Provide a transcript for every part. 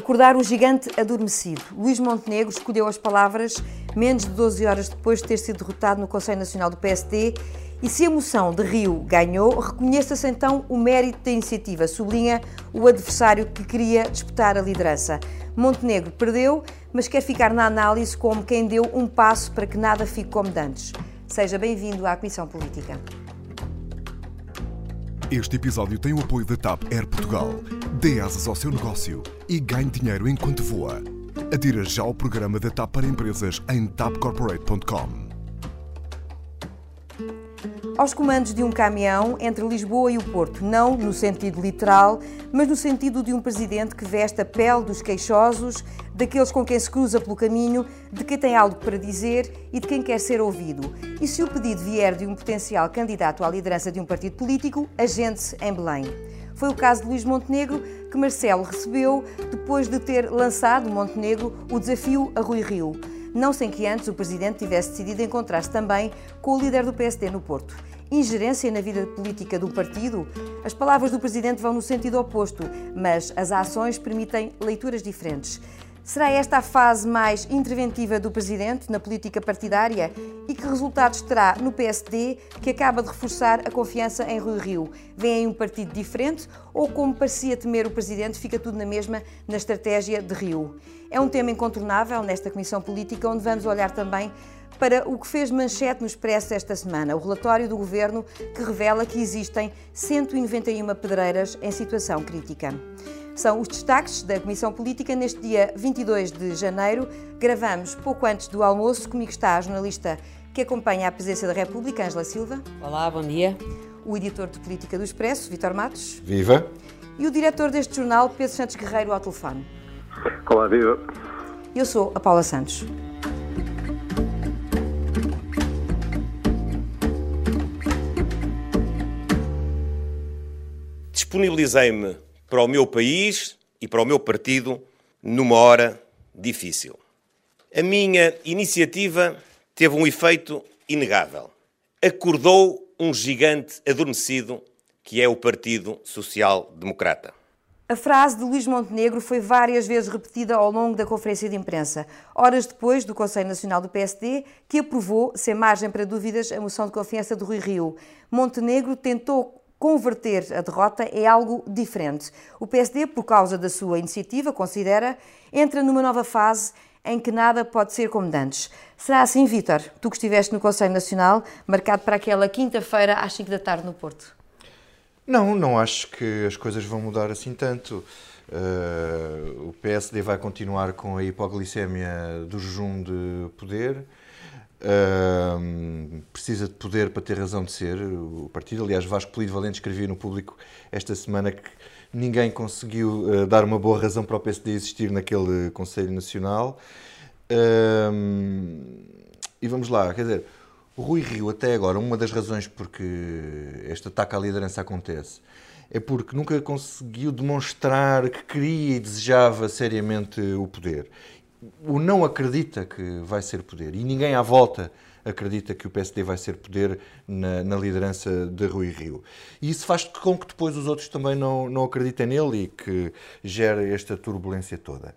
Acordar o gigante adormecido. Luís Montenegro escolheu as palavras menos de 12 horas depois de ter sido derrotado no Conselho Nacional do PSD. E se a moção de Rio ganhou, reconheça-se então o mérito da iniciativa, sublinha o adversário que queria disputar a liderança. Montenegro perdeu, mas quer ficar na análise como quem deu um passo para que nada fique como dantes. Seja bem-vindo à Comissão Política. Este episódio tem o apoio da TAP Air Portugal. Dê asas ao seu negócio e ganhe dinheiro enquanto voa. Adira já ao programa da TAP para empresas em tapcorporate.com. Aos comandos de um caminhão entre Lisboa e o Porto, não no sentido literal, mas no sentido de um presidente que veste a pele dos queixosos, daqueles com quem se cruza pelo caminho, de quem tem algo para dizer e de quem quer ser ouvido. E se o pedido vier de um potencial candidato à liderança de um partido político, agente-se em Belém. Foi o caso de Luís Montenegro, que Marcelo recebeu depois de ter lançado Montenegro o desafio a Rui Rio. Não sem que antes o presidente tivesse decidido encontrar-se também com o líder do PSD no Porto ingerência na vida política do partido? As palavras do Presidente vão no sentido oposto, mas as ações permitem leituras diferentes. Será esta a fase mais interventiva do Presidente na política partidária? E que resultados terá no PSD, que acaba de reforçar a confiança em Rui Rio? Vem aí um partido diferente ou, como parecia temer o Presidente, fica tudo na mesma na estratégia de Rio? É um tema incontornável nesta Comissão Política, onde vamos olhar também para o que fez manchete no Expresso esta semana, o relatório do Governo que revela que existem 191 pedreiras em situação crítica. São os destaques da Comissão Política neste dia 22 de janeiro. Gravamos pouco antes do almoço. Comigo está a jornalista que acompanha a presidência da República, Ângela Silva. Olá, bom dia. O editor de Política do Expresso, Vitor Matos. Viva. E o diretor deste jornal, Pedro Santos Guerreiro, ao telefone. Olá, viva. Eu sou a Paula Santos. disponibilizei-me para o meu país e para o meu partido numa hora difícil. A minha iniciativa teve um efeito inegável. Acordou um gigante adormecido que é o Partido Social Democrata. A frase de Luís Montenegro foi várias vezes repetida ao longo da conferência de imprensa, horas depois do Conselho Nacional do PSD, que aprovou, sem margem para dúvidas, a moção de confiança de Rui Rio. Montenegro tentou converter a derrota é algo diferente. O PSD, por causa da sua iniciativa, considera, entra numa nova fase em que nada pode ser como antes. Será assim, Vítor? Tu que estiveste no Conselho Nacional, marcado para aquela quinta-feira às 5 da tarde no Porto. Não, não acho que as coisas vão mudar assim tanto. Uh, o PSD vai continuar com a hipoglicemia do jejum de poder. Precisa de poder para ter razão de ser o partido. Aliás, Vasco Polido Valente escrevia no público esta semana que ninguém conseguiu uh, dar uma boa razão para o PSD existir naquele Conselho Nacional. E vamos lá, quer dizer, Rui Rio, até agora, uma das razões porque este ataque à liderança acontece é porque nunca conseguiu demonstrar que queria e desejava seriamente o poder o não acredita que vai ser poder e ninguém à volta acredita que o PSD vai ser poder na, na, liderança de Rui Rio. E isso faz com que depois os outros também não, não acreditem nele e que gera esta turbulência toda.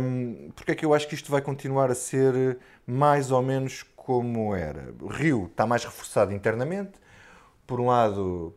Hum, porque é que eu acho que isto vai continuar a ser mais ou menos como era? Rio está mais reforçado internamente, por um lado,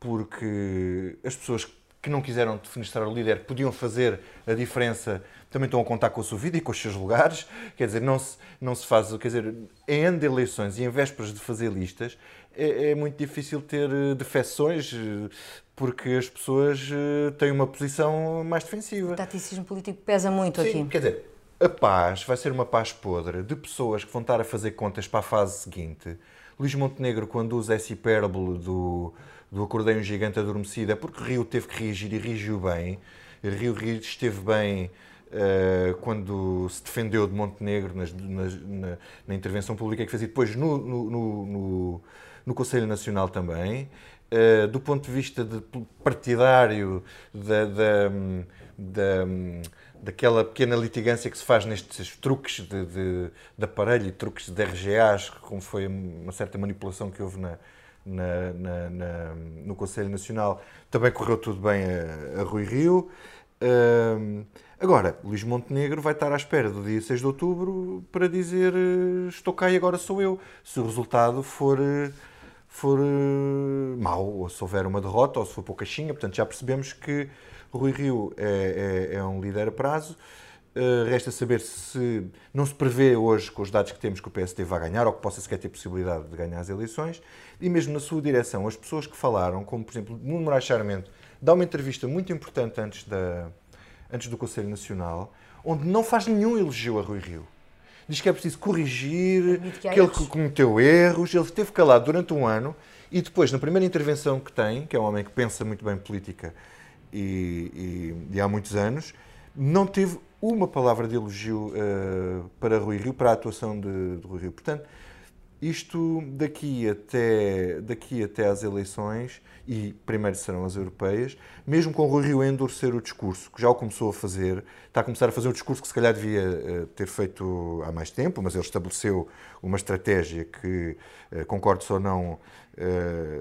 porque as pessoas que não quiseram defenestrar o líder podiam fazer a diferença, também estão a contar com a sua vida e com os seus lugares. Quer dizer, não se, não se faz, quer dizer, em ano de eleições e em vésperas de fazer listas, é, é muito difícil ter eh, defecções eh, porque as pessoas eh, têm uma posição mais defensiva. O taticismo político pesa muito Sim, aqui. Quer dizer, a paz vai ser uma paz podre de pessoas que vão estar a fazer contas para a fase seguinte. Luís Montenegro, quando usa essa hipérbole do do Acordei um Gigante Adormecido é porque Rio teve que reagir e reagiu bem. Rio, esteve bem uh, quando se defendeu de Montenegro nas, nas, na, na, intervenção pública que fez e depois no, no, no, no Conselho Nacional também. Uh, do ponto de vista de partidário da, da, da, daquela pequena litigância que se faz nestes truques de, de, de aparelho e truques de RGAs, como foi uma certa manipulação que houve na, na, na, na, no Conselho Nacional, também correu tudo bem a, a Rui Rio. Uh, agora, Luís Montenegro vai estar à espera do dia 6 de outubro para dizer uh, estou cá e agora sou eu. Se o resultado for, uh, for mau, ou se houver uma derrota, ou se for pouca xinga. Portanto, já percebemos que Rui Rio é, é, é um líder a prazo. Uh, resta saber se não se prevê hoje, com os dados que temos, que o PSD vai ganhar ou que possa sequer ter possibilidade de ganhar as eleições. E mesmo na sua direção, as pessoas que falaram, como por exemplo Nuno Moraes Charmento, dá uma entrevista muito importante antes, da, antes do Conselho Nacional, onde não faz nenhum elogio a Rui Rio. Diz que é preciso corrigir, que, que ele cometeu erros, ele esteve calado durante um ano e depois, na primeira intervenção que tem, que é um homem que pensa muito bem política e, e, e há muitos anos, não teve uma palavra de elogio uh, para Rui Rio, para a atuação de, de, Rui Rio. Portanto, isto daqui até, daqui até às eleições, e primeiro serão as europeias, mesmo com Rui Rio a endurecer o discurso, que já o começou a fazer, está a começar a fazer um discurso que se calhar devia uh, ter feito há mais tempo, mas ele estabeleceu uma estratégia que, uh, concordo ou não,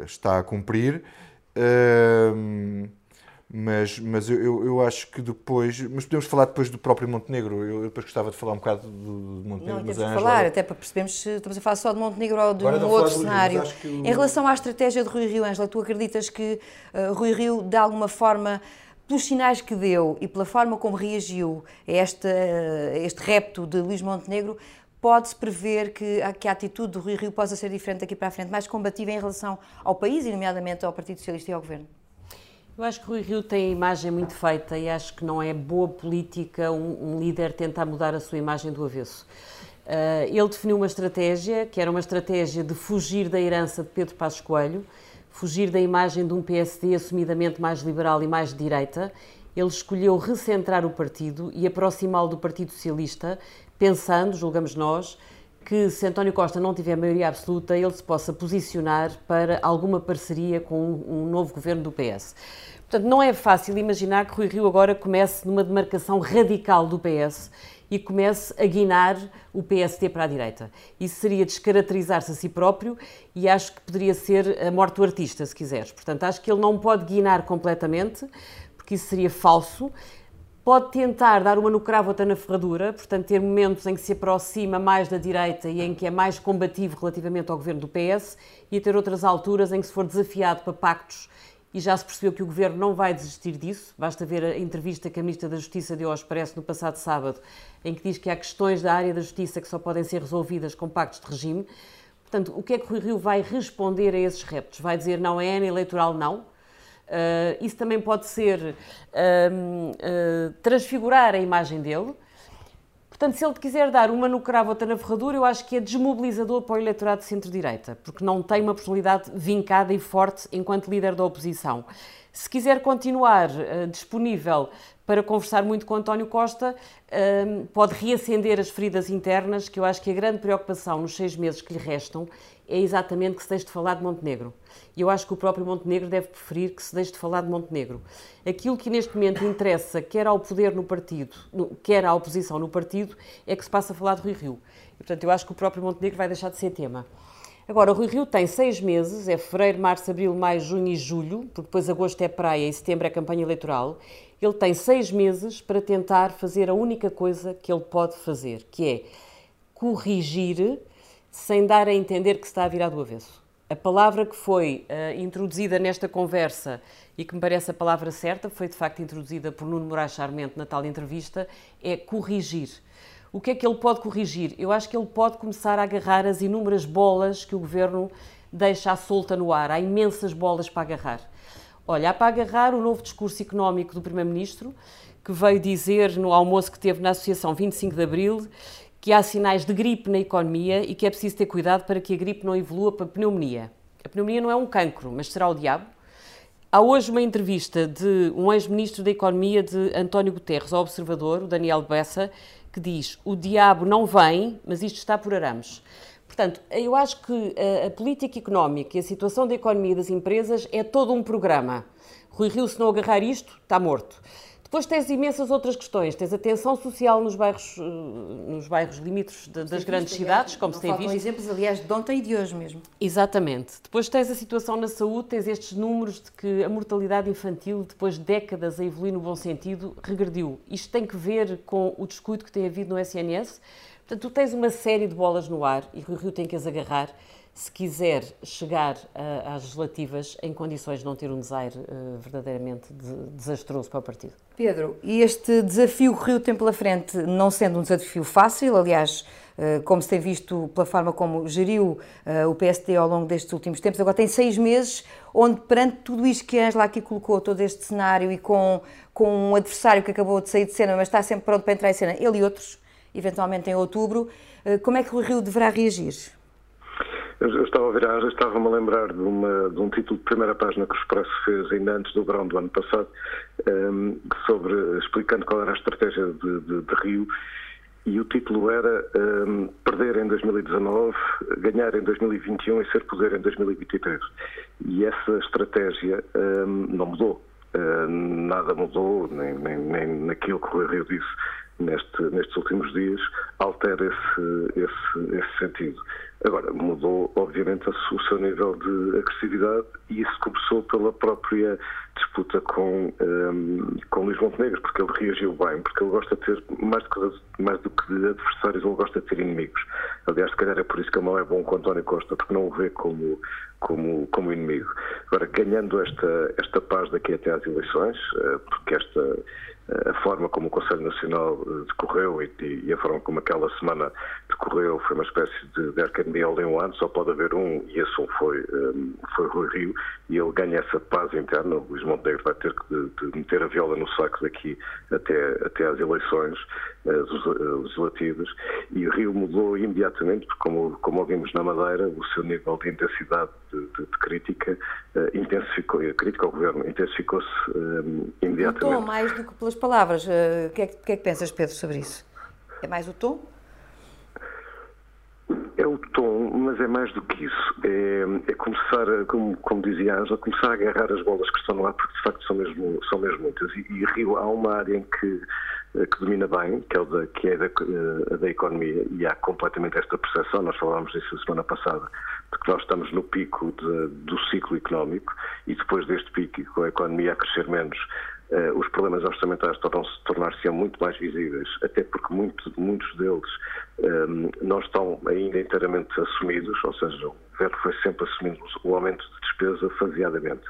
está a cumprir. Uh, mas, mas eu, eu acho que depois. Mas podemos falar depois do próprio Montenegro. Eu depois gostava de falar um bocado do, Montenegro. Não, temos de falar, até para percebermos se estamos a falar só de Montenegro ou de um outro cenário. Rio, Em relação à estratégia de Rui Rio, Ângela, tu acreditas que uh, Rui Rio, de alguma forma, pelos sinais que deu e pela forma como reagiu a este, uh, este repto de Luís Montenegro, pode-se prever que, que a atitude do Rui Rio possa ser diferente daqui para a frente, mais combativa em relação ao país e, nomeadamente, ao Partido Socialista e ao Governo? Eu acho que Rui Rio tem a imagem muito feita e acho que não é boa política um, um líder tentar mudar a sua imagem do avesso. Uh, ele definiu uma estratégia que era uma estratégia de fugir da herança de Pedro Passos Coelho, fugir da imagem de um PSD assumidamente mais liberal e mais de direita. Ele escolheu recentrar o partido e aproximá-lo do Partido Socialista, pensando, julgamos nós, que se António Costa não tiver maioria absoluta, ele se possa posicionar para alguma parceria com um novo governo do PS. Portanto, não é fácil imaginar que Rui Rio agora comece numa demarcação radical do PS e comece a guinar o PSD para a direita. Isso seria descaracterizar-se a si próprio e acho que poderia ser a morte do artista, se quiseres. Portanto, acho que ele não pode guinar completamente, porque isso seria falso pode tentar dar uma no cravo outra na ferradura, portanto ter momentos em que se aproxima mais da direita e em que é mais combativo relativamente ao governo do PS e ter outras alturas em que se for desafiado para pactos e já se percebeu que o governo não vai desistir disso. Basta ver a entrevista que a Ministra da Justiça deu ao Expresso no passado sábado, em que diz que há questões da área da justiça que só podem ser resolvidas com pactos de regime. Portanto, o que é que o Rui Rio vai responder a esses reptos? Vai dizer não é ano eleitoral, não? Uh, isso também pode ser uh, uh, transfigurar a imagem dele. Portanto, se ele quiser dar uma no cravo, outra na ferradura, eu acho que é desmobilizador para o eleitorado de centro-direita, porque não tem uma personalidade vincada e forte enquanto líder da oposição. Se quiser continuar disponível para conversar muito com António Costa, pode reacender as feridas internas, que eu acho que a grande preocupação nos seis meses que lhe restam é exatamente que se deixe de falar de Montenegro. E eu acho que o próprio Montenegro deve preferir que se deixe de falar de Montenegro. Aquilo que neste momento interessa, quer ao poder no partido, quer à oposição no partido, é que se passa a falar de Rui Rio. E, portanto, eu acho que o próprio Montenegro vai deixar de ser tema. Agora, o Rui Rio tem seis meses, é fevereiro, março, abril, maio, junho e julho, porque depois agosto é praia e setembro é campanha eleitoral. Ele tem seis meses para tentar fazer a única coisa que ele pode fazer, que é corrigir sem dar a entender que se está a virar do avesso. A palavra que foi uh, introduzida nesta conversa e que me parece a palavra certa, foi de facto introduzida por Nuno Moraes Charmente na tal entrevista, é corrigir. O que é que ele pode corrigir? Eu acho que ele pode começar a agarrar as inúmeras bolas que o governo deixa à solta no ar. Há imensas bolas para agarrar. Olha, há para agarrar o novo discurso económico do Primeiro-Ministro, que veio dizer no almoço que teve na Associação 25 de Abril que há sinais de gripe na economia e que é preciso ter cuidado para que a gripe não evolua para pneumonia. A pneumonia não é um cancro, mas será o diabo? Há hoje uma entrevista de um ex-ministro da Economia de António Guterres ao Observador, o Daniel Bessa, que diz: O diabo não vem, mas isto está por arames. Portanto, eu acho que a, a política económica e a situação da economia das empresas é todo um programa. Rui Rio, se não agarrar isto, está morto. Depois tens imensas outras questões. Tens a tensão social nos bairros, eh, nos bairros limítrofes de, das grandes cidades, como se tem visto. exemplos, aliás, de ontem e de hoje mesmo. Exatamente. Depois tens a situação na saúde, tens estes números de que a mortalidade infantil, depois de décadas a evoluir no bom sentido, regrediu. Isto tem que ver com o descuido que tem havido no SNS. Portanto, tu tens uma série de bolas no ar e o Rio tem que as agarrar se quiser chegar às legislativas em condições de não ter um desaire uh, verdadeiramente de, desastroso para o partido. Pedro, e este desafio que o Rio tem pela frente, não sendo um desafio fácil, aliás, uh, como se tem visto pela forma como geriu uh, o PSD ao longo destes últimos tempos, agora tem seis meses, onde perante tudo isto que a Angela aqui colocou, todo este cenário e com, com um adversário que acabou de sair de cena, mas está sempre pronto para entrar em cena, ele e outros, eventualmente em outubro, como é que o Rio deverá reagir? Eu estava a virar, estava-me a lembrar de, uma, de, um título de primeira página que o Expresso fez ainda antes do verão do ano passado, um, ehm, sobre, explicando qual era a estratégia de, de, de Rio. E o título era um, ehm, Perder em 2019, ganhar em 2021 e ser poder em 2023. E essa estratégia um, ehm, não mudou. Nada mudou, nem, nem, nem naquilo que o Rio disse neste, nestes últimos dias, altera esse, esse, esse sentido. Agora, mudou, obviamente, o seu nível de agressividade e isso começou pela própria disputa com, um, com Luís Montenegro, porque ele reagiu bem, porque ele gosta de ter, mais do, que, mais do que de adversários, ele gosta de ter inimigos. Aliás, se calhar é por isso que ele não é bom com António Costa, porque não o vê como, como, como inimigo. Agora, ganhando esta, esta paz daqui até às eleições, eh, porque esta a forma como o Conselho Nacional eh, decorreu e, e, a forma como aquela semana decorreu foi uma espécie de, de arcania de um ano, só pode haver um, e esse um foi, um, eh, foi Rui Rio, e ele ganha essa paz interna. O Luís Montenegro vai ter que de, de meter a viola no saco daqui até, até às eleições uh, legislativas, e Rio mudou imediatamente, porque como, como ouvimos na Madeira, o seu nível de intensidade de, de crítica uh, intensificou, a crítica ao governo intensificou-se um, imediatamente. Mudou mais do que pelas palavras. O uh, que, é que, que, é que pensas, Pedro, sobre isso? É mais o tom? É o tom, mas é mais do que isso. É, é começar, a, como, como dizia a Ângela, começar a agarrar as bolas que estão no ar, porque de facto são mesmo, são mesmo muitas. E, e Rio há uma área em que, eh, que domina bem, que é, da, que é da, eh, da economia, e há completamente esta percepção, nós falámos disso a semana passada, de que nós estamos no pico de, do ciclo económico, e depois deste pico, com a economia a crescer menos, Uh, os problemas orçamentais tornar-se muito mais visíveis, até porque muito, muitos deles um, eh, não estão ainda inteiramente assumidos, ou seja, o governo foi sempre assumindo o aumento de despesa faseadamente.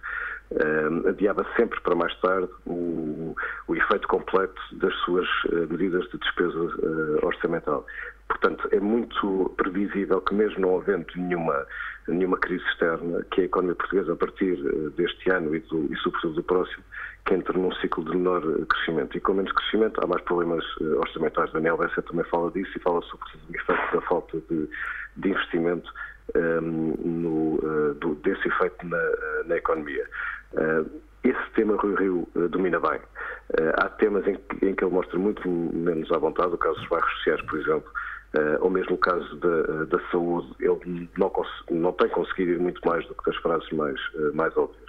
Um, adiava sempre para mais tarde o, o, efeito completo das suas uh, medidas de despesa uh, orçamental. Portanto, é muito previsível que, mesmo não havendo nenhuma, nenhuma crise externa, que a economia portuguesa, a partir uh, deste ano e, do, e, sobretudo, do próximo, que entre num ciclo de menor crescimento. E com menos crescimento há mais problemas orçamentais. Daniel Bessa também fala disso e fala sobretudo do efeito da falta de, de investimento um, no, uh, do, desse efeito na, na economia. Uh, esse tema Rui Rio domina bem. há temas em que, em que, ele mostra muito menos à vontade, o caso dos bairros sociais, por exemplo, ou mesmo o caso da, da saúde, ele não, não, tem conseguido ir muito mais do que das frases mais, mais óbvias.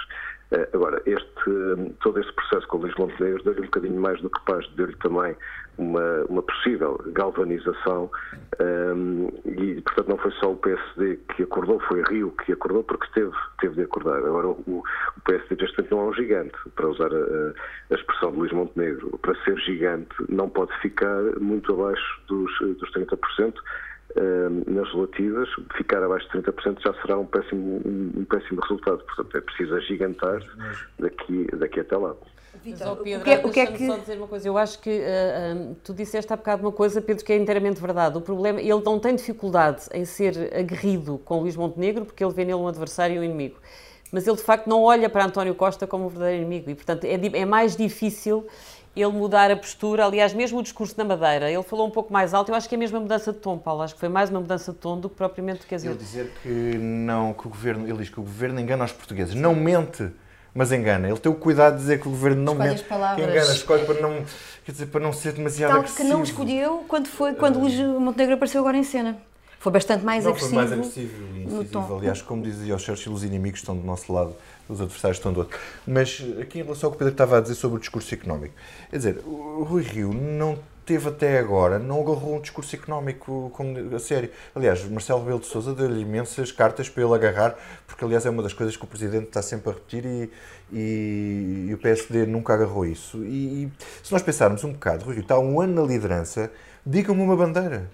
Agora, este, todo este processo com o Luís Montenegro deu-lhe um bocadinho mais do que paz, deu-lhe também uma, uma possível galvanização um, e, portanto, não foi só o PSD que acordou, foi Rio que acordou porque teve, teve de acordar. Agora, o, o PSD neste momento não é um gigante, para usar a, a, expressão de Luís Montenegro. Para ser gigante não pode ficar muito abaixo dos, dos 30%. Nas relativas, ficar abaixo de 30% já será um péssimo, um, um péssimo resultado. Portanto, é preciso agigantar daqui, daqui até lá. Vitor, Pedro, o que, é, o que é que... só dizer uma coisa. Eu acho que uh, uh, tu disseste há bocado uma coisa, Pedro, que é inteiramente verdade. O problema, ele não tem dificuldade em ser aguerrido com Luís Montenegro, porque ele vê nele um adversário e um inimigo. Mas ele, de facto, não olha para António Costa como um verdadeiro inimigo. E, portanto, é, é mais difícil ele mudar a postura. Aliás, mesmo o discurso na Madeira, ele falou um pouco mais alto. Eu acho que é mesmo uma mudança de tom, Paulo. Acho que foi mais uma mudança de tom do que propriamente, quer dizer... Ele dizer que não, que o governo, ele diz que o governo engana os portugueses. Não mente mas engana. Ele tem o cuidado de dizer que o governo não escolhe mente, que engana, escolhe para não, quer dizer, para não ser demasiado Tal agressivo. que não escolheu quando foi quando Luís Montenegro apareceu agora em cena. Foi bastante mais não, agressivo. Foi mais agressivo e incisivo. Aliás, como dizia o Churchill, os inimigos estão do nosso lado, os adversários estão do outro. Mas aqui em relação ao que o Pedro estava a dizer sobre o discurso económico, quer dizer, o Rui Rio não teve até agora, não agarrou um discurso económico como, a sério. Aliás, Marcelo Rebelo de Sousa deu-lhe imensas cartas para ele agarrar, porque aliás é uma das coisas que o Presidente está sempre a repetir e, e, e o PSD nunca agarrou isso. E, e, se nós pensarmos um bocado, Rui Rio está há um ano na liderança, digam-me uma bandeira.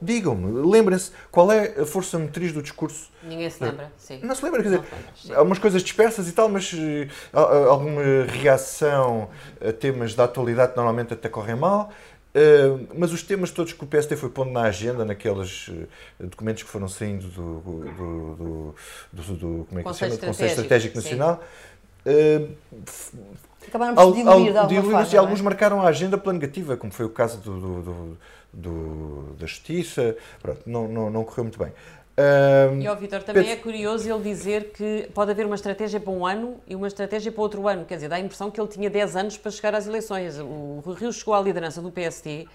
Digam-me, lembrem-se, qual é a força motriz do discurso? Ninguém se lembra, sim. Não se lembra, quer dizer, Não, há umas coisas dispersas e tal, mas uh, alguma reação a temas da atualidade normalmente até correm mal. Uh, mas os temas todos que o PSD foi pondo na agenda, naqueles uh, documentos que foram saindo do, do, do, do como é que se chama? Conselho Estratégico Nacional, Acabaram por se diluir de alguma forma, e alguns marcaram a agenda plano negativa, como foi o caso do, do, do, da Justiça. Pronto, não, não, não correu muito bem. Um, e ao Vitor também é curioso ele dizer que pode haver uma estratégia para um ano e uma estratégia para outro ano. Quer dizer, dá a impressão que ele tinha 10 anos para chegar às eleições. O Rio chegou à liderança do PST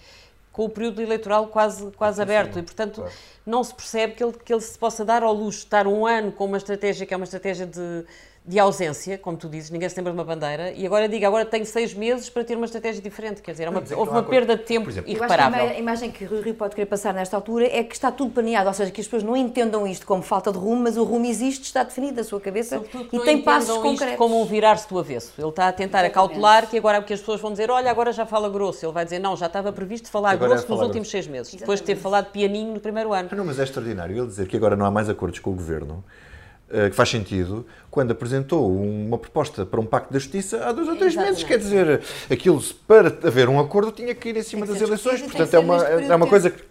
com o período eleitoral quase, quase aberto e, portanto, claro. não se percebe que ele, que ele se possa dar ao luxo de estar um ano com uma estratégia que é uma estratégia de de ausência, como tu dizes, ninguém se lembra de uma bandeira, e agora diga, agora tenho seis meses para ter uma estratégia diferente, quer dizer, é uma, houve uma perda de tempo exemplo, irreparável. Eu acho que a imagem que o Rio pode querer passar nesta altura é que está tudo planeado, ou seja, que as pessoas não entendam isto como falta de rumo, mas o rumo existe, está definido na sua cabeça e tem passos concretos. como um virar-se do avesso. Ele está a tentar Exatamente. acautelar que agora que as pessoas vão dizer, olha, agora já fala grosso. Ele vai dizer, não, já estava previsto falar agora grosso é falar nos últimos seis meses, Exatamente. depois de ter falado pianinho no primeiro ano. Não, mas é extraordinário ele dizer que agora não há mais acordos com o Governo que faz sentido, quando apresentou uma proposta para um pacto da justiça há dois ou três Exatamente. meses. Quer dizer, aquilo, para haver um acordo, tinha que ir em cima das eleições. Portanto, é uma, é uma coisa que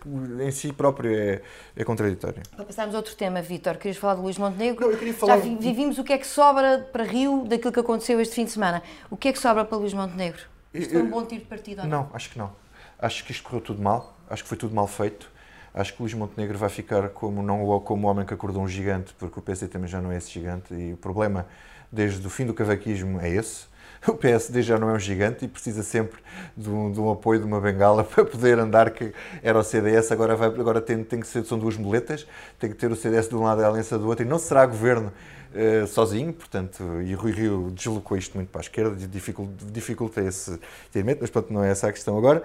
em si próprio é, é contraditória. Para passarmos a outro tema, Vítor, querias falar de Luís Montenegro? Não, eu queria falar... Já vivimos o que é que sobra para Rio daquilo que aconteceu este fim de semana. O que é que sobra para Luís Montenegro? Isto foi um bom tiro de partido ou não? Não, acho que não. Acho que isto correu tudo mal. Acho que foi tudo mal feito Acho que Luís Montenegro vai ficar como, não, como o homem que acordou um gigante, porque o PSD também já não é esse gigante e o problema desde o fim do cavaquismo é esse. O PSD já não é um gigante e precisa sempre de um, de um apoio, de uma bengala para poder andar, que era o CDS, agora, vai, agora tem, tem que ser, são duas muletas, tem que ter o CDS de um lado e a Aliança do outro, e não será governo uh, sozinho, portanto, e Rui Rio deslocou isto muito para a esquerda, dificulta, dificulta esse termento, mas pronto, não é essa a questão agora.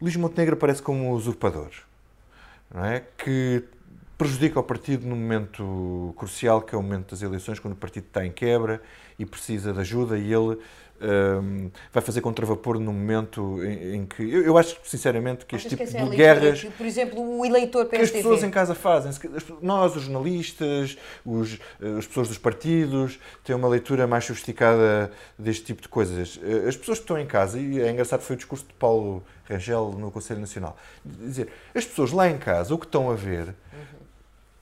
Luís Montenegro aparece como usurpador não é? que prejudica o partido no momento crucial, que é o momento das eleições, quando o partido está em quebra e precisa de ajuda, e ele um, vai fazer contravapor no momento em, em que. Eu, eu, acho, sinceramente, que este tipo de é guerras. por exemplo, o eleitor PSTV. Que as pessoas em casa fazem. Nós, os jornalistas, os, as pessoas dos partidos, têm uma leitura mais sofisticada deste tipo de coisas. As pessoas que estão em casa, e é engraçado, foi o discurso de Paulo Rangel no Conselho Nacional, dizer, as pessoas lá em casa, o que estão a ver, uhum.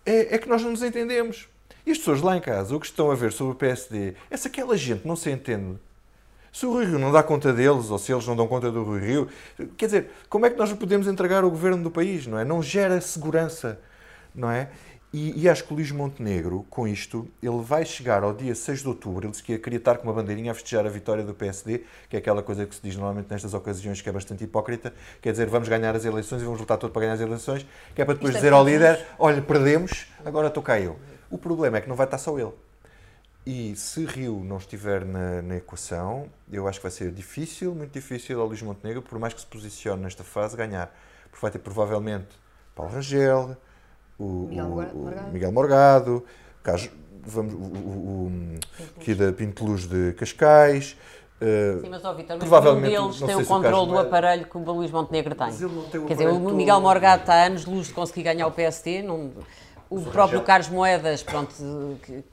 é, é que nós não nos entendemos. E as pessoas lá em casa, o que estão a ver sobre o PSD, é se aquela gente não se entende se o Rui Rio não dá conta deles, ou se eles não dão conta do Rui Rio, quer dizer, como é que nós podemos entregar o governo do país, não é? Não gera segurança, não é? E, e acho que o Luís Montenegro, com isto, ele vai chegar ao dia 6 de outubro, ele disse que queria estar com uma bandeirinha a festejar a vitória do PSD, que é aquela coisa que se diz normalmente nestas ocasiões que é bastante hipócrita, quer dizer, vamos ganhar as eleições e vamos lutar todo para ganhar as eleições, que é para depois Isto é dizer é ao líder, olha, perdemos, agora estou cá eu. O problema é que não vai estar só ele. E se Rio não estiver na, na, equação, eu acho que vai ser difícil, muito difícil ao Luís Montenegro, por mais que se posicione nesta fase, ganhar. Porque vai ter provavelmente Paulo Rangel, o Miguel, o, Miguel Morgado, caso, vamos, o, o, aqui da Pinteluz de Cascais. Uh, Sim, mas ó Vitor, provavelmente nenhum deles tem o controle do aparelho que o Luís Montenegro tem. tem Quer dizer, o Miguel Morgado está há anos luz de conseguir ganhar o PST, não, o próprio Carlos Moedas, pronto,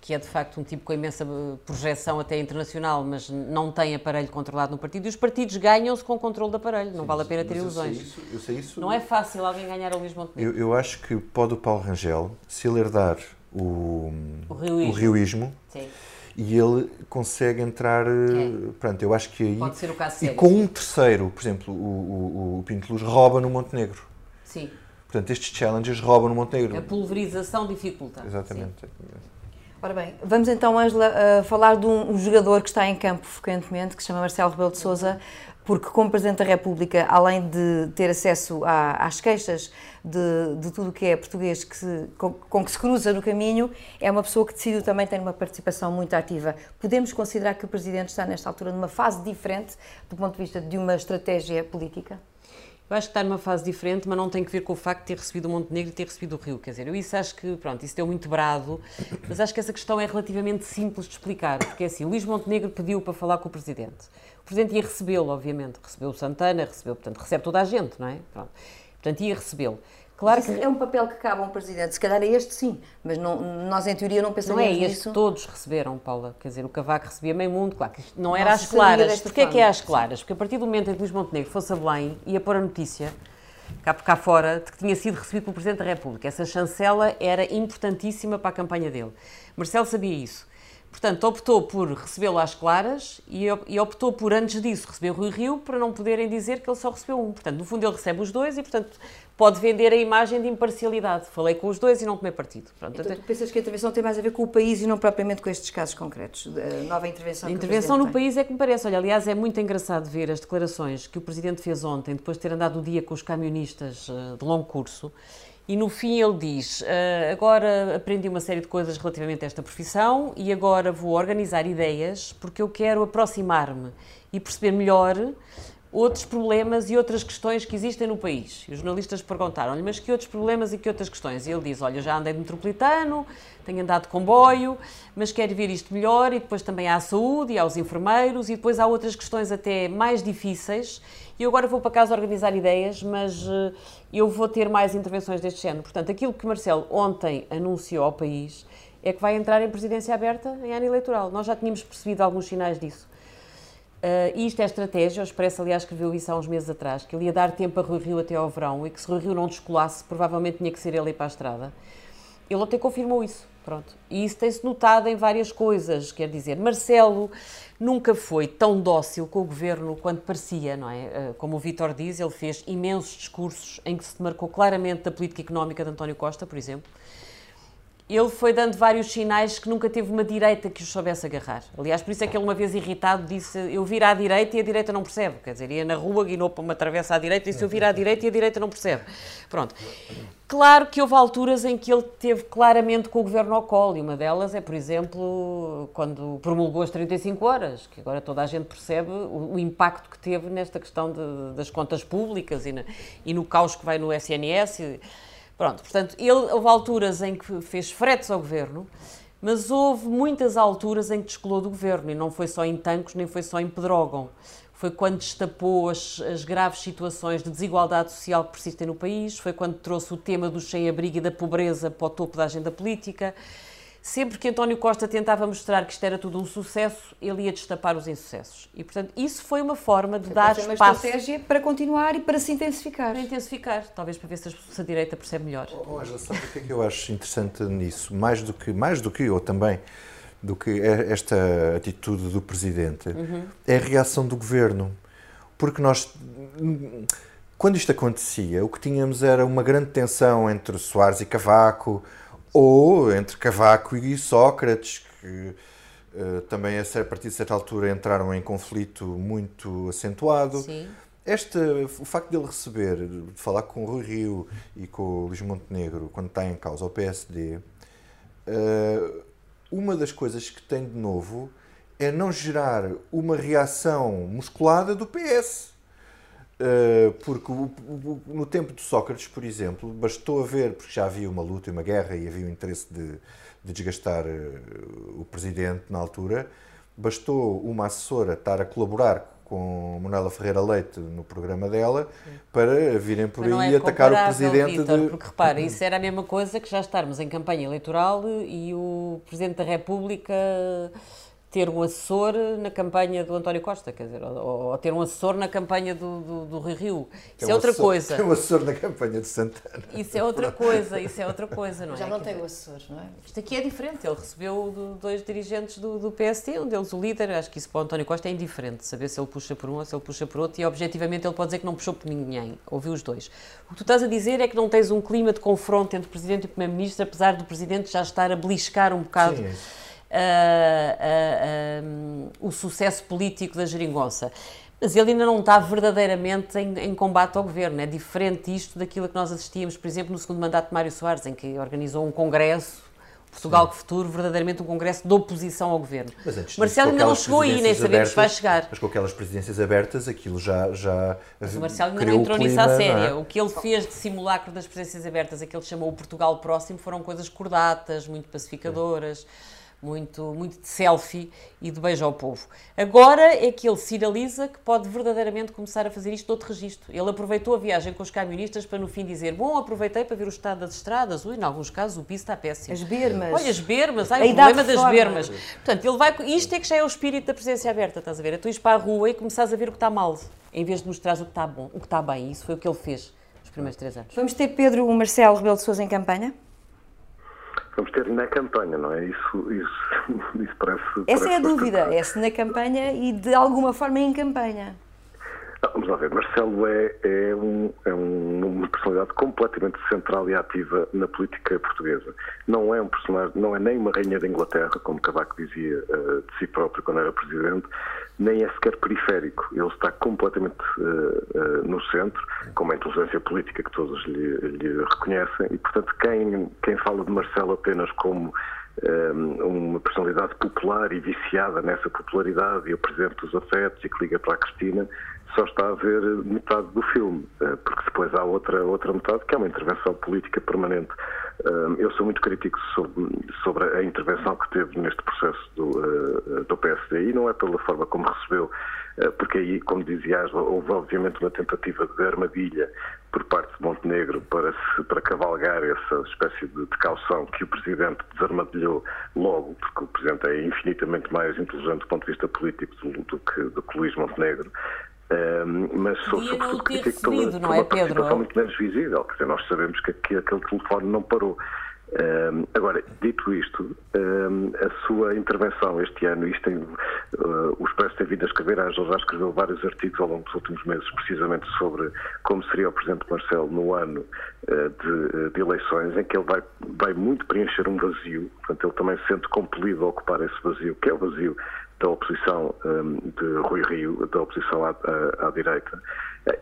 que, é de facto um tipo com imensa projeção até internacional, mas não tem aparelho controlado no partido. E os partidos ganham-se com o controle do aparelho, não Sim, vale a pena ter ilusões. Eu sei, isso, eu sei isso. Não é fácil alguém ganhar a Luís Montenegro. Eu, eu, acho que pode o Paulo Rangel, se ele herdar o, o rioísmo, o rioísmo e ele consegue entrar. É. Pronto, eu acho que aí. Pode ser o caso sério, E com sim. um terceiro, por exemplo, o, o, o Pinto Luz rouba no Montenegro. Sim. Portanto, estes challenges roubam no Montenegro. A pulverização dificulta. Exatamente. Sim. Ora bem, vamos então, Angela, uh, falar de um, um, jogador que está em campo frequentemente, que se chama Marcelo Rebelo de Sousa, porque como Presidente da República, além de ter acesso à, às queixas de, de tudo o que é português que se, com, com, que se cruza no caminho, é uma pessoa que decidiu também ter uma participação muito ativa. Podemos considerar que o Presidente está nesta altura numa fase diferente do ponto de vista de uma estratégia política? Eu acho que está numa fase diferente, mas não tem que ver com o facto de ter recebido o Montenegro e ter recebido o Rio. Quer dizer, eu isso acho que, pronto, isso deu muito brado, mas acho que essa questão é relativamente simples de explicar, porque é assim, Luís Montenegro pediu para falar com o Presidente. O Presidente ia recebê-lo, obviamente, recebeu o Santana, recebeu, portanto, recebe toda a gente, não é? Pronto. Portanto, ia recebê-lo. Claro que é um papel que cabe a um presidente. Se calhar é este sim, mas não, nós em teoria não pensamos nisso. Não é este, todos receberam, Paula. Quer dizer, o Cavaco recebia meio mundo, claro que não era às claras. Porquê é que é às claras? Porque a partir do momento em que Luís Montenegro fosse a Belém, ia pôr a notícia, cá por cá fora, de que tinha sido recebido pelo Presidente da República. Essa chancela era importantíssima para a campanha dele. Marcelo sabia isso. Portanto, optou por recebê-lo às claras e optou por, antes disso, receber o Rui Rio para não poderem dizer que ele só recebeu um. Portanto, no fundo, ele recebe os dois e, portanto, pode vender a imagem de imparcialidade. Falei com os dois e não tomei partido. Pronto, então, tu pensas que a intervenção tem mais a ver com o país e não propriamente com estes casos concretos? A nova intervenção A intervenção no tem. país é que me parece. Olha, aliás, é muito engraçado ver as declarações que o Presidente fez ontem, depois de ter andado o dia com os camionistas eh, de longo curso e no fim ele diz: uh, agora aprendi uma série de coisas relativamente a esta profissão e agora vou organizar ideias porque eu quero aproximar-me e perceber melhor outros problemas e outras questões que existem no país. E os jornalistas perguntaram-lhe, mas que outros problemas e que outras questões? E ele diz, olha, já andei de metropolitano, tenho andado de comboio, mas quero ver isto melhor e depois também há a saúde e os enfermeiros e depois há outras questões até mais difíceis e eu agora vou para casa organizar ideias, mas uh, eu vou ter mais intervenções deste género. Portanto, aquilo que Marcelo ontem anunciou ao país é que vai entrar em presidência aberta em ano eleitoral. Nós já tínhamos percebido alguns sinais disso. Uh, isto é estratégia, o Expresso, aliás, escreveu isso há uns meses atrás, que ele ia dar tempo a Rui Rio até ao verão e que se Rui Rio não descolasse, provavelmente tinha que ser ele ir para a estrada. Ele até confirmou isso, pronto. E isso tem-se notado em várias coisas, quer dizer, Marcelo nunca foi tão dócil com o governo quanto parecia, não é? Uh, como o Vítor diz, ele fez imensos discursos em que se demarcou claramente da política económica de António Costa, por exemplo, ele foi dando vários sinais que nunca teve uma direita que os soubesse agarrar. Aliás, por isso é que ele uma vez irritado disse eu vir à direita e a direita não percebe. Quer dizer, ia na rua, guinou para uma travessa à direita e disse eu vir à direita e a direita não percebe. Pronto. Claro que houve alturas em que ele teve claramente com o governo ao colo, e uma delas é, por exemplo, quando promulgou as 35 horas, que agora toda a gente percebe o, o impacto que teve nesta questão de, das contas públicas e, na, e no caos que vai no SNS. E, Pronto, portanto, ele, houve alturas em que fez fretes ao governo, mas houve muitas alturas em que descolou do governo, e não foi só em Tancos, nem foi só em Pedrógão. Foi quando destapou as, as graves situações de desigualdade social que persistem no país, foi quando trouxe o tema do sem-abrigo e da pobreza para o topo da agenda política sempre que António Costa tentava mostrar que isto era tudo um sucesso, ele ia destapar os insucessos. E, portanto, isso foi uma forma de dar espaço... uma estratégia para continuar e para se intensificar. Para intensificar, talvez para ver se a direita percebe melhor. Oh, Angela, sabe o que é que eu acho interessante nisso? Mais do que, mais do que eu também, do que esta atitude do Presidente, uhum. é a reação do Governo. Porque nós... Quando isto acontecia, o que tínhamos era uma grande tensão entre Soares e Cavaco, ou entre Cavaco e Sócrates, que uh, também a partir de certa altura entraram em conflito muito acentuado. Sim. Este, o facto de ele receber, de falar com o Rui Rio e com o Luís Montenegro, quando está em causa o PSD, uh, eh, uma das coisas que tem de novo é não gerar uma reação musculada do PS. Uh, porque no tempo de Sócrates, por exemplo, bastou haver, porque já havia uma luta e uma guerra e havia o interesse de, de desgastar uh, o presidente na altura, bastou uma assessora estar a colaborar com Manuela Ferreira Leite no programa dela para virem por aí é atacar o presidente. Victor, de... Porque repara, isso era a mesma coisa que já estarmos em campanha eleitoral e o presidente da República ter um assessor na campanha do António Costa, quer dizer, ou, ou ter um assessor na campanha do, do, do Rio Rio. Isso é, outra assessor, coisa. Tem um assessor na campanha de Santana. Isso é outra coisa, isso é outra coisa, não é? Já não tem o assessor, não é? Isto aqui é diferente. Ele recebeu do, dois dirigentes do, do PST, um deles o líder. Acho que isso para o António Costa é indiferente, saber se ele puxa por um ou se ele puxa por outro. E objetivamente ele pode dizer que não puxou por ninguém. Ouviu os dois. O que tu estás a dizer é que não tens um clima de confronto entre o Presidente e o Primeiro-Ministro, apesar do Presidente já estar a beliscar um bocado. Sim, é uh, uh, o sucesso político da geringonça. Mas ele ainda não está verdadeiramente em, em, combate ao governo. É diferente isto daquilo que nós assistíamos, por exemplo, no segundo mandato de Mário Soares, em que organizou um congresso, Portugal que Futuro, verdadeiramente um congresso de oposição ao governo. Mas antes Marcelo ainda não chegou aí, nem sabemos se vai chegar. Mas com aquelas presidências abertas, aquilo já. já mas o Marcelo ainda não entrou nisso à séria. É? O que ele fez de simulacro das presidências abertas, aquilo que chamou o Portugal Próximo, foram coisas cordatas, muito pacificadoras. É muito, muito de selfie e de beijo ao povo. Agora é que ele sinaliza que pode verdadeiramente começar a fazer isto de outro registro. Ele aproveitou a viagem com os camionistas para no fim dizer: Bom, aproveitei para ver o estado das estradas. Ui, em alguns casos o piso está péssimo. As bermas. Olha, as bermas. Ai, o problema das bermas. Portanto, ele vai. Isto é que já é o espírito da presença aberta, estás a ver? É tu ires para a rua e começares a ver o que está mal, em vez de mostrares o que está bom, o que está bem. Isso foi o que ele fez nos primeiros três anos. Vamos ter Pedro Marcelo Rebelo de Sousa em campanha? Vamos ter na campanha, não é? Isso, isso, isso parece. Essa parece é a dúvida, é se na campanha e de alguma forma em campanha. Vamos lá ver, Marcelo é, é, um, é uma personalidade completamente central e ativa na política portuguesa. Não é um personagem, não é nem uma rainha da Inglaterra, como Cavaco dizia uh, de si próprio quando era presidente, nem é sequer periférico. Ele está completamente uh, uh, no centro, com uma inteligência política que todos lhe, lhe, reconhecem, e, portanto, quem, quem fala de Marcelo apenas como uma personalidade popular e viciada nessa popularidade e o presidente dos afetos e que liga para a Cristina, só está a ver metade do filme, porque depois há outra, outra metade que é uma intervenção política permanente. Eu sou muito crítico sobre, sobre a intervenção que teve neste processo do, do PSD e não é pela forma como recebeu, porque aí, como dizias, houve obviamente uma tentativa de armadilha por parte de Montenegro para, se, para cavalgar essa espécie de, de caução que o Presidente desarmadilhou logo, porque o Presidente é infinitamente mais inteligente do ponto de vista político do, do que, do que Luís Montenegro. Um, mas sou sobretudo crítico pela, é, pela participação muito menos visível. Dizer, nós sabemos que, que aquele telefone não parou. Um, agora, dito isto, um, a sua intervenção este ano, isto tem, uh, o Expresso tem vindo a escrever, a já escreveu vários artigos ao longo dos últimos meses, precisamente sobre como seria o Presidente Marcelo no ano uh, de, de, eleições, em que ele vai, vai muito preencher um vazio, portanto, ele também se sente compelido a ocupar esse vazio, que é o vazio da oposição um, de Rui Rio, da oposição à, à, à, direita,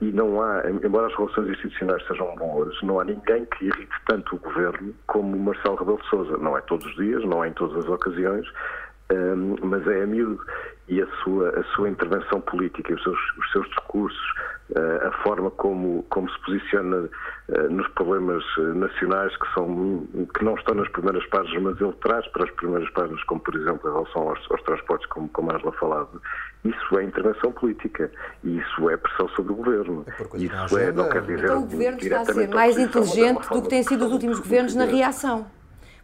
e não há, embora as relações institucionais sejam boas, não há ninguém que irrite tanto o governo como Marcelo Rebelo de Sousa. Não é todos os dias, não é em todas as ocasiões, um, mas é amigo e a sua, a sua intervenção política, os seus, os seus discursos, a forma como, como se posiciona uh, nos problemas uh, nacionais que, são, que não estão nas primeiras páginas, mas ele traz para as primeiras páginas, como por exemplo em relação aos, aos transportes, como, como a Angela falava, isso é intervenção política e isso é pressão sobre o governo. É isso é, não quer dizer. Então o governo está a ser mais inteligente do que tem sido os últimos governos na reação.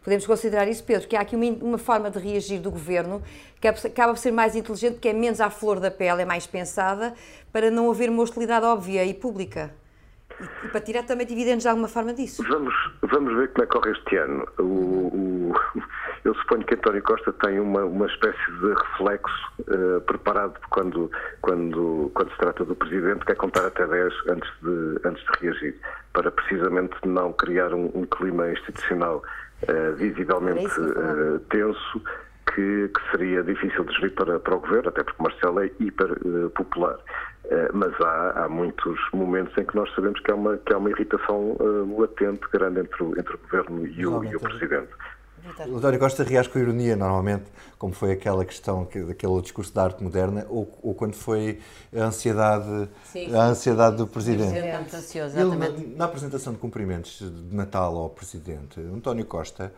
Podemos considerar isso, Pedro, que há aqui uma, uma, forma de reagir do governo que acaba por ser mais inteligente, que é menos à flor da pele, é mais pensada, para não haver uma hostilidade óbvia e pública. E, para tirar também dividendos de alguma forma disso. Vamos, vamos ver como é que corre este ano. O, o, eu suponho que António Costa tem uma, uma espécie de reflexo uh, preparado quando, quando, quando se trata do Presidente, que é contar até 10 antes de, antes de reagir, para precisamente não criar um, um clima institucional uh, visivelmente uh, tenso que, que, seria difícil de gerir para, para o governo, até porque Marcelo é hiper uh, popular. Mas há, há muitos momentos em que nós sabemos que há uma, que há uma irritação latente grande entre o, entre o governo e o, e o presidente. O António Costa reage com ironia, normalmente, como foi aquela questão, aquele discurso da arte moderna, ou, ou quando foi a ansiedade, sim, a ansiedade do Presidente. Ele, na, na, apresentação de cumprimentos de Natal ao Presidente, António Costa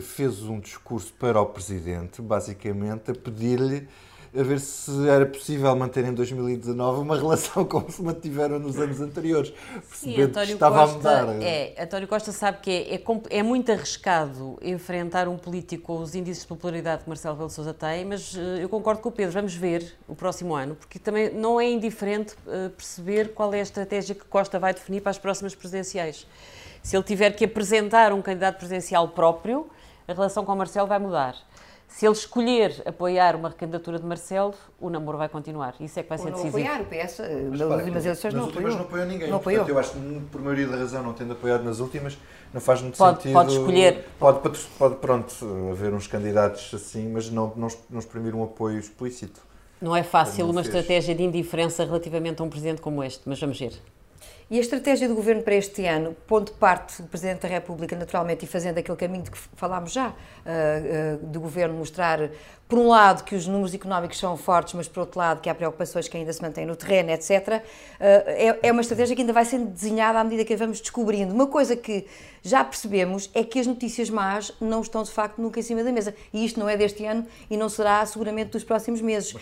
fez um discurso para o Presidente, basicamente a pedir-lhe a ver se era possível manter em 2019 uma relação como se mantiveram nos anos anteriores. Sim, António estava Costa, a mudar. É, António Costa sabe que é, é, é, muito arriscado enfrentar um político com os índices de popularidade que Marcelo Rebelo Sousa tem, mas eu concordo com o Pedro, vamos ver o próximo ano, porque também não é indiferente perceber qual é a estratégia que Costa vai definir para as próximas presidenciais. Se ele tiver que apresentar um candidato presidencial próprio, a relação com o Marcelo vai mudar. Se ele escolher apoiar uma recandidatura de Marcelo, o namoro vai continuar. Isso é que vai Ou ser não decisivo. apoiar o PS, eh, nas últimas eleições não apoiou. não apoiou ninguém. Não apoiou. Portanto, eu acho que, por maioria da razão, não tendo apoiado nas últimas, não faz muito pode, sentido. Pode escolher. Pode, pode, pronto, haver uns candidatos assim, mas não, não, não exprimir um apoio explícito. Não é fácil uma fez. estratégia de indiferença relativamente a um presidente como este, mas vamos ver. E a estratégia do governo para este ano, pondo parte do Presidente da República, naturalmente, e fazendo aquele caminho de que falámos já, uh, uh, do governo mostrar, por um lado, que os números económicos são fortes, mas por outro lado, que há preocupações que ainda se mantêm no terreno, etc., uh, é, é, uma estratégia que ainda vai sendo desenhada à medida que a vamos descobrindo. Uma coisa que já percebemos é que as notícias más não estão, de facto, nunca em cima da mesa. E isto não é deste ano e não será, seguramente, dos próximos meses.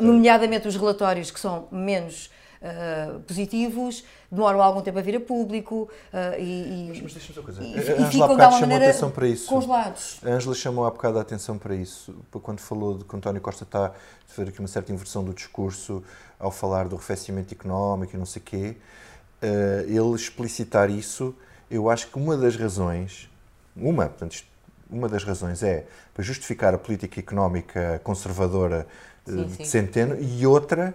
nomeadamente os relatórios que são menos uh, positivos, demoram algum tempo a vir a público uh, e, mas, mas deixa-me coisa. E, ficam de alguma maneira atenção para isso. congelados. A Ângela chamou há bocado a atenção para isso, quando falou de que António Costa está a fazer aqui uma certa inversão do discurso ao falar do arrefecimento económico e não sei o quê. Uh, ele explicitar isso, eu acho que uma das razões, uma, portanto, uma das razões é para justificar a política económica conservadora sim, de sim. Centeno e outra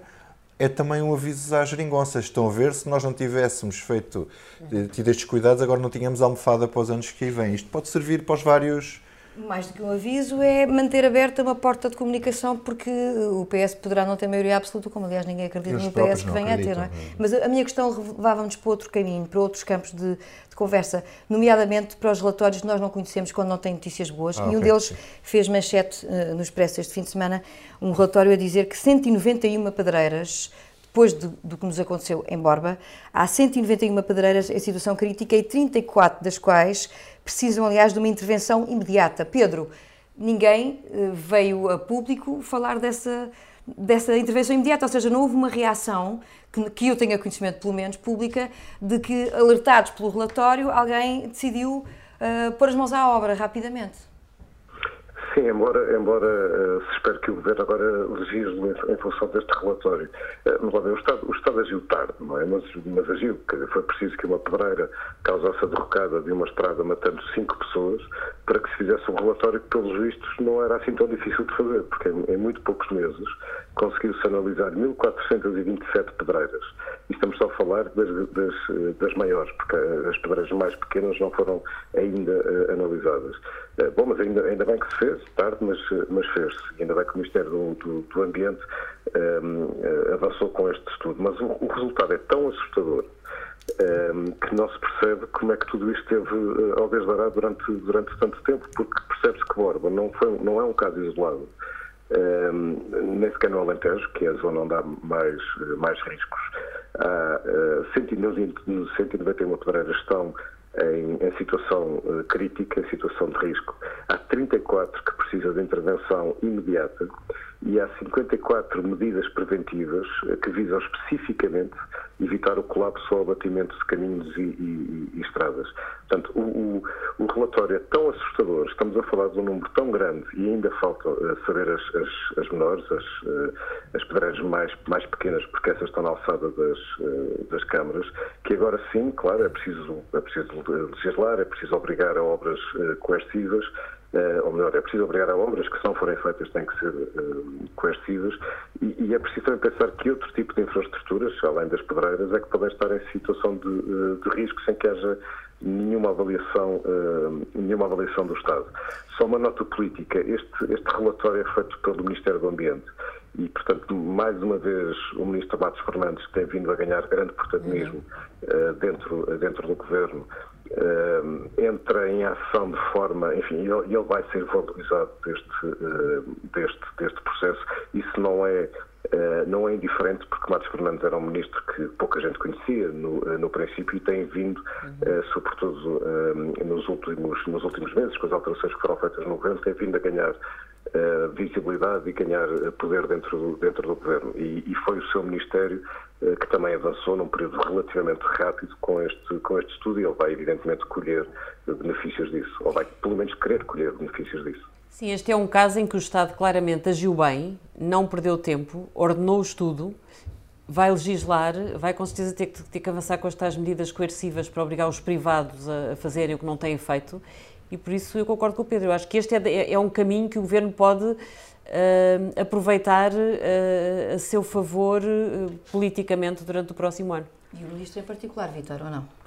é também um aviso às geringonças. Estão a ver, se nós não tivéssemos feito, eh, tido estes cuidados, agora não tínhamos almofada para os anos que vêm. Isto pode servir para os vários mais do que um aviso, é manter aberta uma porta de comunicação, porque o PS poderá não ter maioria absoluta, como aliás ninguém acredita no PS que venha a ter. Não é? Mas a minha questão levava-nos para outro caminho, para outros campos de, de, conversa, nomeadamente para os relatórios que nós não conhecemos quando não têm notícias boas. Ah, e um okay. deles fez manchete uh, no Expresso este fim de semana, um relatório a dizer que 191 pedreiras depois do, do, que nos aconteceu em Borba, há 191 pedreiras em situação crítica e 34 das quais precisam, aliás, de uma intervenção imediata. Pedro, ninguém eh, veio a público falar dessa, dessa intervenção imediata, ou seja, não houve uma reação, que, que eu tenha conhecimento, pelo menos pública, de que, alertados pelo relatório, alguém decidiu uh, pôr as mãos à obra rapidamente. Sim, embora, embora uh, se espere que o Governo agora legisle em, em função deste relatório. Uh, mas, o, Estado, o Estado agiu tarde, não é? Mas, mas agiu, foi preciso que uma pedreira causasse a derrocada de uma estrada matando cinco pessoas para que se fizesse um relatório que, pelos vistos, não era assim tão difícil de fazer, porque em, em muito poucos meses conseguiu-se analisar 1.427 pedreiras. E estamos só a falar das, das, das, maiores, porque as pedreiras mais pequenas não foram ainda uh, analisadas. Uh, bom, mas ainda, ainda bem que se fez, tarde, mas, mas fez-se. Ainda bem que o Ministério do, do, do Ambiente um, uh, avançou com este estudo. Mas o, o resultado é tão assustador um, que não se percebe como é que tudo isto teve uh, ao desvarar durante, durante tanto tempo, porque percebe-se que Borba não, foi, não é um caso isolado um, nem sequer no Alentejo, que é a zona onde há mais, mais riscos. Há uh, 191 pedreiras estão em, em, situação uh, crítica, em situação de risco. Há 34 que precisam de intervenção imediata e há 54 medidas preventivas uh, que visam especificamente evitar o colapso ou abatimento de caminhos e, e, e estradas. Portanto, o, o, o, relatório é tão assustador, estamos a falar de um número tão grande e ainda falta uh, saber as, as, as menores, as, uh, as pedreiras mais, mais pequenas, porque essas estão na alçada das, das câmaras, que agora sim, claro, é preciso, é preciso legislar, é preciso obrigar a obras coercivas, Uh, ou melhor, é preciso obrigar a obras que, se não forem feitas, têm que ser uh, coercivas e, e, é preciso também pensar que outro tipo de infraestruturas, além das pedreiras, é que podem estar em situação de, uh, de risco sem que haja nenhuma avaliação, nenhuma avaliação do Estado. Só uma nota política. Este, este relatório é feito pelo Ministério do Ambiente e, portanto, mais uma vez o Ministro Matos Fernandes tem vindo a ganhar grande protagonismo uhum. dentro, dentro do Governo uh, entra em ação de forma, enfim, ele, ele vai ser valorizado deste, uh, deste, deste processo. Isso não é Uh, não é indiferente porque Matos Fernandes era um ministro que pouca gente conhecia no, uh, no princípio e tem vindo, uh, sobretudo nos, últimos, nos últimos meses, com as alterações que foram feitas no governo, tem vindo a ganhar uh, visibilidade e ganhar poder dentro do, dentro do governo. E, e foi o seu Ministério que também avançou num período relativamente rápido com este, com este estudo e ele vai, evidentemente, colher benefícios disso, ou vai, pelo menos, querer colher benefícios disso. Sim, este é um caso em que o Estado claramente agiu bem, não perdeu tempo, ordenou o estudo vai legislar, vai com certeza ter que, ter que avançar com estas medidas coercivas para obrigar os privados a, a fazerem o que não têm feito. E por isso eu concordo com o Pedro. Eu acho que este é, é um caminho que o governo pode uh, aproveitar uh, a seu favor uh, politicamente durante o próximo ano. E o ministro em particular, Vitor, ou não?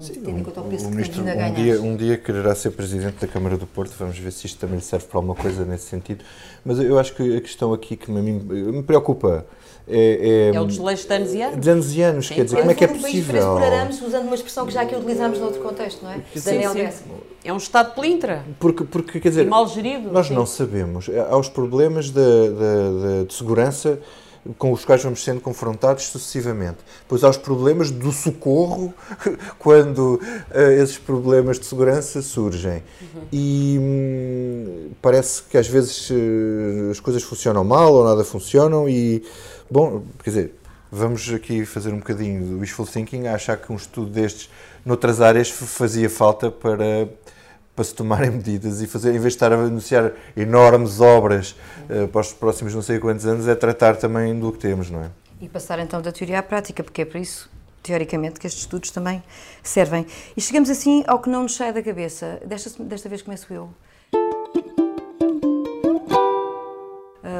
Sim, Tendo em conta o peso o ministro que um dia, um dia quererá ser presidente da Câmara do Porto, vamos ver se isto também lhe serve para alguma coisa nesse sentido. Mas eu acho que a questão aqui que me, me preocupa é, é, é o desleixo de anos e anos. De anos e anos, Sim. quer dizer, como é que é possível? Um país usando uma expressão que já aqui utilizamos noutro contexto, não é? Sim, sim. É um Estado pelintra. Porque, porque quer dizer, mal gerido. Nós sim. não sabemos. Há os problemas de, de, de segurança com os quais vamos sendo confrontados sucessivamente. Depois há os problemas do socorro quando uh, esses problemas de segurança surgem. Uhum. E hum, parece que às vezes uh, as coisas funcionam mal ou nada funcionam e Bom, quer dizer, vamos aqui fazer um bocadinho do wishful thinking, a achar que um estudo destes noutras áreas fazia falta para, para se tomarem medidas e fazer, em vez de estar a anunciar enormes obras uh, para os próximos não sei quantos anos, é tratar também do que temos, não é? E passar então da teoria à prática, porque é por isso, teoricamente, que estes estudos também servem. E chegamos assim ao que não nos sai da cabeça. Desta, desta vez começo eu.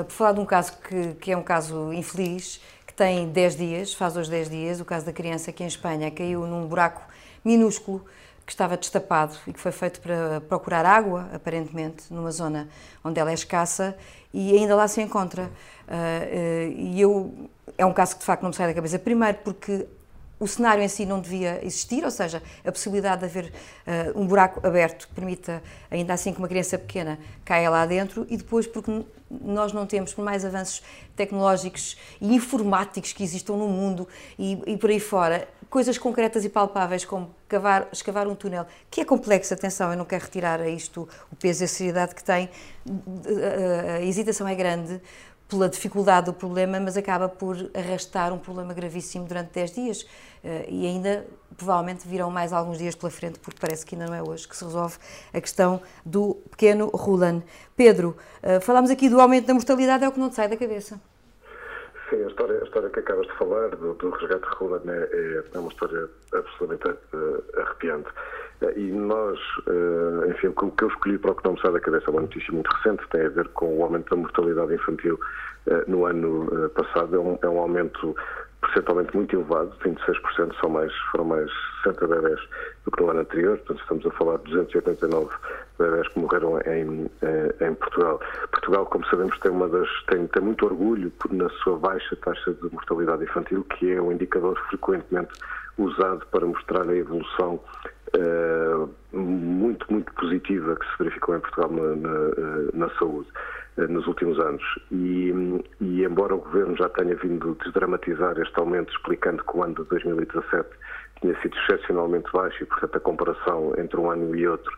Ah, por falar de um caso que, que é um caso infeliz, que tem 10 dias, faz hoje 10 dias, o caso da criança que em Espanha caiu num buraco minúsculo que estava destapado e que foi feito para procurar água, aparentemente, numa zona onde ela é escassa e ainda lá se encontra. Uh, uh, e eu, é um caso que de facto não me sai da cabeça. Primeiro porque o cenário em si não devia existir, ou seja, a possibilidade de haver uh, um buraco aberto que permita, ainda assim que uma criança pequena caia lá dentro, e depois porque nós não temos, por mais avanços tecnológicos e informáticos que existam no mundo e, e por aí fora, coisas concretas e palpáveis como cavar, escavar um túnel, que é complexo, atenção, eu não quero retirar a isto o peso e a seriedade que tem, a hesitação é grande, pela dificuldade do problema, mas acaba por arrastar um problema gravíssimo durante 10 dias. Eh, e ainda, provavelmente, virão mais alguns dias pela frente, porque parece que ainda não é hoje que se resolve a questão do pequeno Rulan. Pedro, eh, falámos aqui do aumento da mortalidade, é o que não te sai da cabeça. Sim, a história, a história que acabas de falar do, do resgate de Rulan é, é, é, uma história absolutamente uh, arrepiante. Uh, e nós, uh, enfim, o que eu escolhi para o que não me sai da cabeça é uma notícia muito recente, tem a ver com o aumento da mortalidade infantil no ano passado. É um, é um aumento percentualmente muito elevado, 26% são mais, foram mais 60 bebés do que no ano anterior, portanto estamos a falar de 289 bebés que morreram em, eh, em Portugal. Portugal, como sabemos, tem, uma das, tem, tem muito orgulho na sua baixa taxa de mortalidade infantil, que é um indicador frequentemente usado para mostrar a evolução muito, muito positiva que se verificou em Portugal na, na, eh, na saúde. Eh, nos últimos anos. E, e, embora o Governo já tenha vindo desdramatizar este aumento, explicando que o ano de 2017 tinha sido excepcionalmente baixo e, portanto, a comparação entre um ano e outro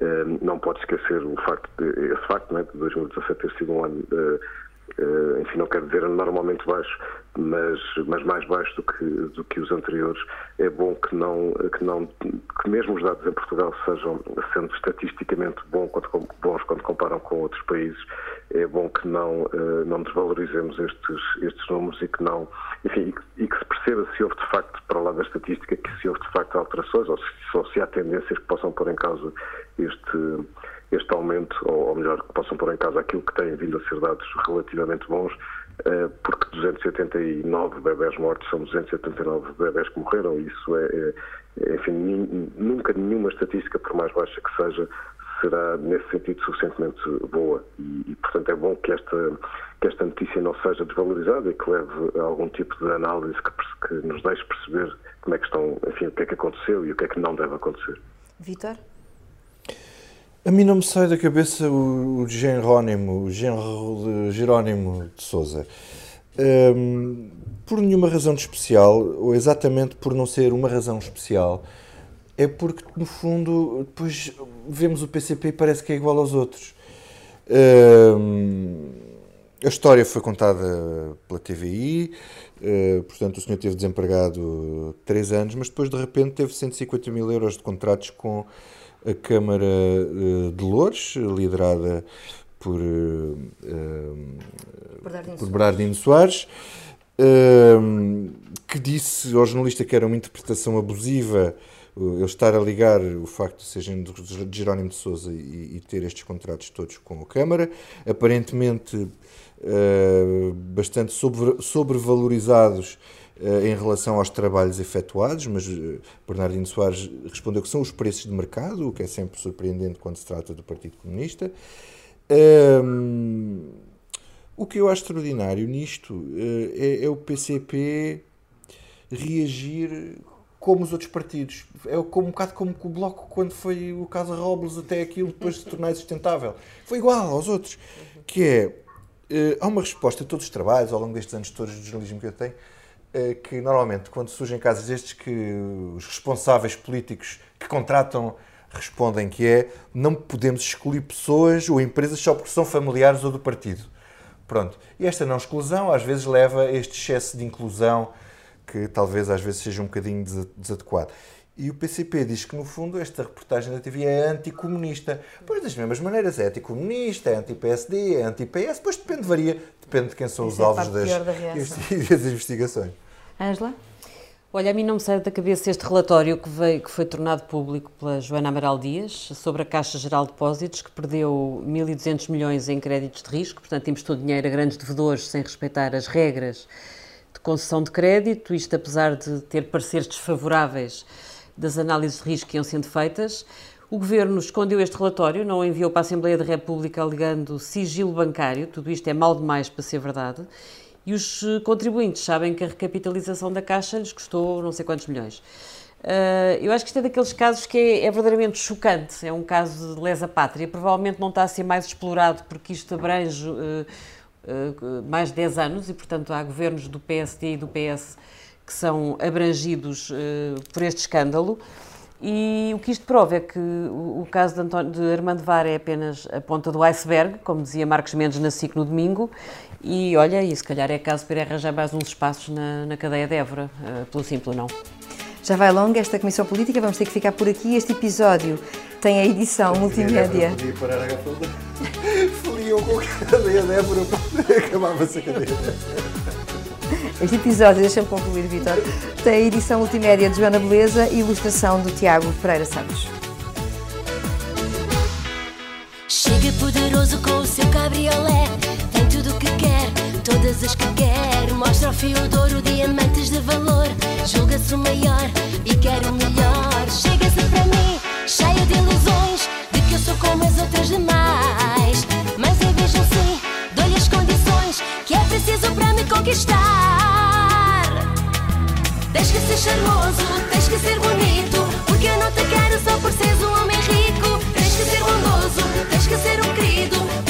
eh, não pode esquecer o facto de, esse facto né, de 2017 ter sido um ano eh, enfim, não quero dizer normalmente baixo, mas, mas mais baixo do que, do que os anteriores. É bom que não, que não, que mesmo os dados em Portugal sejam sendo estatisticamente bons quando, bons quando comparam com outros países. É bom que não, uh, não desvalorizemos estes, estes números e que não, enfim, e, que se perceba se houve de facto, para lá da estatística, que se houve de facto alterações ou se, ou se há tendências que possam pôr em causa este este aumento, ou, ou melhor, que possam pôr em casa aquilo que têm vindo a ser dados relativamente bons, eh, porque 289 bebés mortos são 279 bebés que morreram, isso é, é enfim, nunca nenhuma estatística, por mais baixa que seja, será nesse sentido suficientemente boa e, e, portanto é bom que esta que esta notícia não seja desvalorizada e que leve a algum tipo de análise que, que nos deixe perceber como é que estão, enfim, o que é que aconteceu e o que é que não deve acontecer. Vitor? A mim não me sai da cabeça o, o Jerónimo, o genro de Jerónimo de Souza. Um, por nenhuma razão especial, ou exatamente por não ser uma razão especial, é porque, no fundo, depois vemos o PCP e parece que é igual aos outros. Uh, a história foi contada pela TVI, uh, portanto o senhor teve desempregado três anos, mas depois de repente teve 150 mil euros de contratos com a Câmara uh, de Loures, liderada por, por Bernardino Soares, que disse ao jornalista que era uma interpretação abusiva ele estar a ligar o facto de ser de Jerónimo de Souza e, e, ter estes contratos todos com a Câmara, aparentemente uh, bastante sobre, sobrevalorizados em relação aos trabalhos efetuados, mas uh, Bernardino Soares respondeu que são os preços de mercado, o que é sempre surpreendente quando se trata do Partido Comunista. Ehm, o que eu acho extraordinário nisto é, é o PCP reagir como os outros partidos. É como, um bocado como o Bloco, quando foi o caso Robles, até aquilo depois se tornar sustentável. Foi igual aos outros. Que é, há uma resposta a todos os trabalhos, ao longo destes anos todos de jornalismo que eu tenho, que normalmente, quando surgem casos destes, que os responsáveis políticos que contratam respondem que é não podemos excluir pessoas ou empresas só porque são familiares ou do partido. Pronto. E esta não exclusão às vezes leva a este excesso de inclusão que talvez às vezes seja um bocadinho desadequado. E o PCP diz que, no fundo, esta reportagem da TV é anticomunista. Pois, das mesmas maneiras, é anticomunista, é anti-PSD, é anti-PS, pois depende, varia, depende de quem são os é alvos das, das investigações. Ângela? Olha, a mim não me sai da cabeça este relatório que, veio, que foi tornado público pela Joana Amaral Dias sobre a Caixa Geral de Depósitos, que perdeu 1.200 milhões em créditos de risco, portanto, emprestou dinheiro a grandes devedores sem respeitar as regras de concessão de crédito, isto apesar de ter pareceres desfavoráveis das análises de risco que iam sendo feitas. O Governo escondeu este relatório, não o enviou para a Assembleia da República alegando sigilo bancário, tudo isto é mal demais para ser verdade, e os eh, contribuintes sabem que a recapitalização da Caixa lhes custou não sei quantos milhões. Uh, eu acho que isto é daqueles casos que é, é, verdadeiramente chocante, é um caso de lesa pátria, provavelmente não está a ser mais explorado porque isto abrange uh, uh, mais de 10 anos e, portanto, há governos do PSD e do PS que são abrangidos uh, por este escândalo. E o que isto prova é que o, caso de, António, de Armando Var é apenas a ponta do iceberg, como dizia Marcos Mendes na SIC no domingo, e olha, e se calhar é caso para arranjar mais uns espaços na, na cadeia de Évora, uh, pelo simples não. Já vai longa esta Comissão Política, vamos ter que ficar por aqui. Este episódio tem a edição multimédia. Podia parar a Foliam com a cadeia de Évora, acabava-se a cadeia. Este episódio, deixa-me concluir, Vitor, tem a edição multimédia de Joana Beleza e ilustração do Tiago Pereira Santos. Chega poderoso com o seu cabriolé, tem tudo o que quer, todas as que quer. Mostra ao fio de ouro diamantes de valor, julga-se o maior e quer o melhor. Chega-se para mim, cheio de ilusões, de que eu sou como as outras demais. Mas eu que é preciso para me conquistar. Tens que ser charmoso, tens que ser bonito, porque eu não te quero só por seres um homem rico. Tens que ser bondoso, tens que ser um querido.